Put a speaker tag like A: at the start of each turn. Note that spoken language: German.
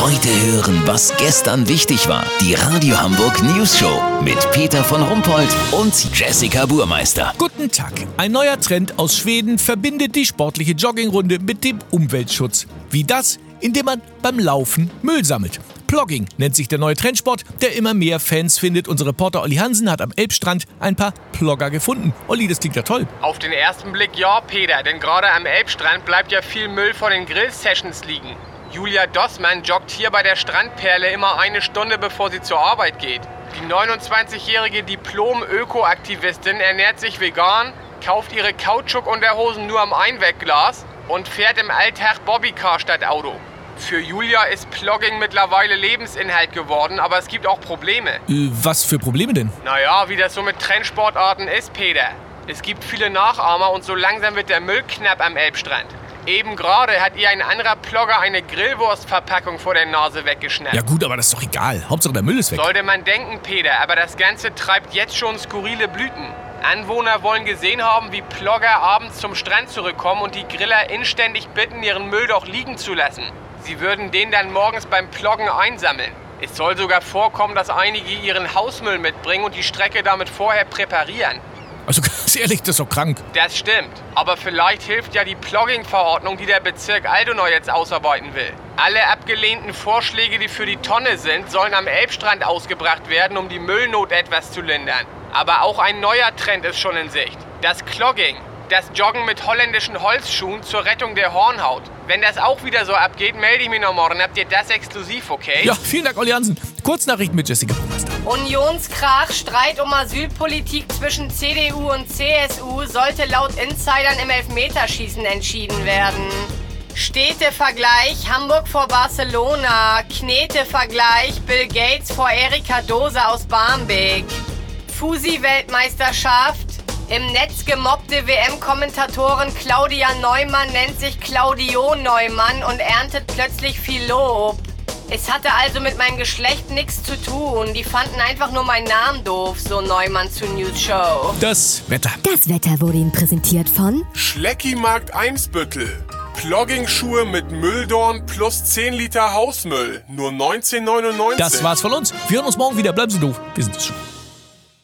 A: Heute hören, was gestern wichtig war. Die Radio Hamburg News Show mit Peter von Rumpold und Jessica Burmeister.
B: Guten Tag. Ein neuer Trend aus Schweden verbindet die sportliche Joggingrunde mit dem Umweltschutz. Wie das? Indem man beim Laufen Müll sammelt. Plogging nennt sich der neue Trendsport, der immer mehr Fans findet. Unser Reporter Olli Hansen hat am Elbstrand ein paar Plogger gefunden. Olli, das klingt ja toll.
C: Auf den ersten Blick ja, Peter, denn gerade am Elbstrand bleibt ja viel Müll von den Grill-Sessions liegen. Julia Dossmann joggt hier bei der Strandperle immer eine Stunde bevor sie zur Arbeit geht. Die 29-jährige Diplom-Öko-Aktivistin ernährt sich vegan, kauft ihre Kautschuk-Unterhosen nur am Einwegglas und fährt im Alltag Bobbycar statt Auto. Für Julia ist Plogging mittlerweile Lebensinhalt geworden, aber es gibt auch Probleme.
B: Äh, was für Probleme denn?
C: Naja, wie das so mit Trendsportarten ist, Peter. Es gibt viele Nachahmer und so langsam wird der Müll knapp am Elbstrand. Eben gerade hat ihr ein anderer Plogger eine Grillwurstverpackung vor der Nase weggeschnappt.
B: Ja gut, aber das ist doch egal. Hauptsache der Müll ist weg.
C: Sollte man denken, Peter, aber das Ganze treibt jetzt schon skurrile Blüten. Anwohner wollen gesehen haben, wie Plogger abends zum Strand zurückkommen und die Griller inständig bitten, ihren Müll doch liegen zu lassen. Sie würden den dann morgens beim Ploggen einsammeln. Es soll sogar vorkommen, dass einige ihren Hausmüll mitbringen und die Strecke damit vorher präparieren.
B: Also ganz ehrlich, das ist doch krank.
C: Das stimmt. Aber vielleicht hilft ja die Plogging-Verordnung, die der Bezirk Aldonau jetzt ausarbeiten will. Alle abgelehnten Vorschläge, die für die Tonne sind, sollen am Elbstrand ausgebracht werden, um die Müllnot etwas zu lindern. Aber auch ein neuer Trend ist schon in Sicht. Das Clogging. Das Joggen mit holländischen Holzschuhen zur Rettung der Hornhaut. Wenn das auch wieder so abgeht, melde ich mich noch morgen. Habt ihr das exklusiv, okay?
B: Ja, vielen Dank, Olli Hansen. Kurznachrichten mit Jessica Burmeister.
D: Unionskrach, Streit um Asylpolitik zwischen CDU und CSU sollte laut Insidern im Elfmeterschießen entschieden werden. Städtevergleich Hamburg vor Barcelona. Knetevergleich Bill Gates vor Erika Dose aus Barmbek. Fusi-Weltmeisterschaft. Im Netz gemobbte WM-Kommentatorin Claudia Neumann nennt sich Claudio Neumann und erntet plötzlich viel Lob. Es hatte also mit meinem Geschlecht nichts zu tun. Die fanden einfach nur meinen Namen doof, so Neumann zu News Show.
B: Das Wetter.
E: Das Wetter wurde Ihnen präsentiert von
F: Schleckimarkt Einsbüttel. Plogging-Schuhe mit Mülldorn plus 10 Liter Hausmüll. Nur 19,99.
B: Das war's von uns. Wir hören uns morgen wieder. Bleiben Sie doof. Wir sind es schon.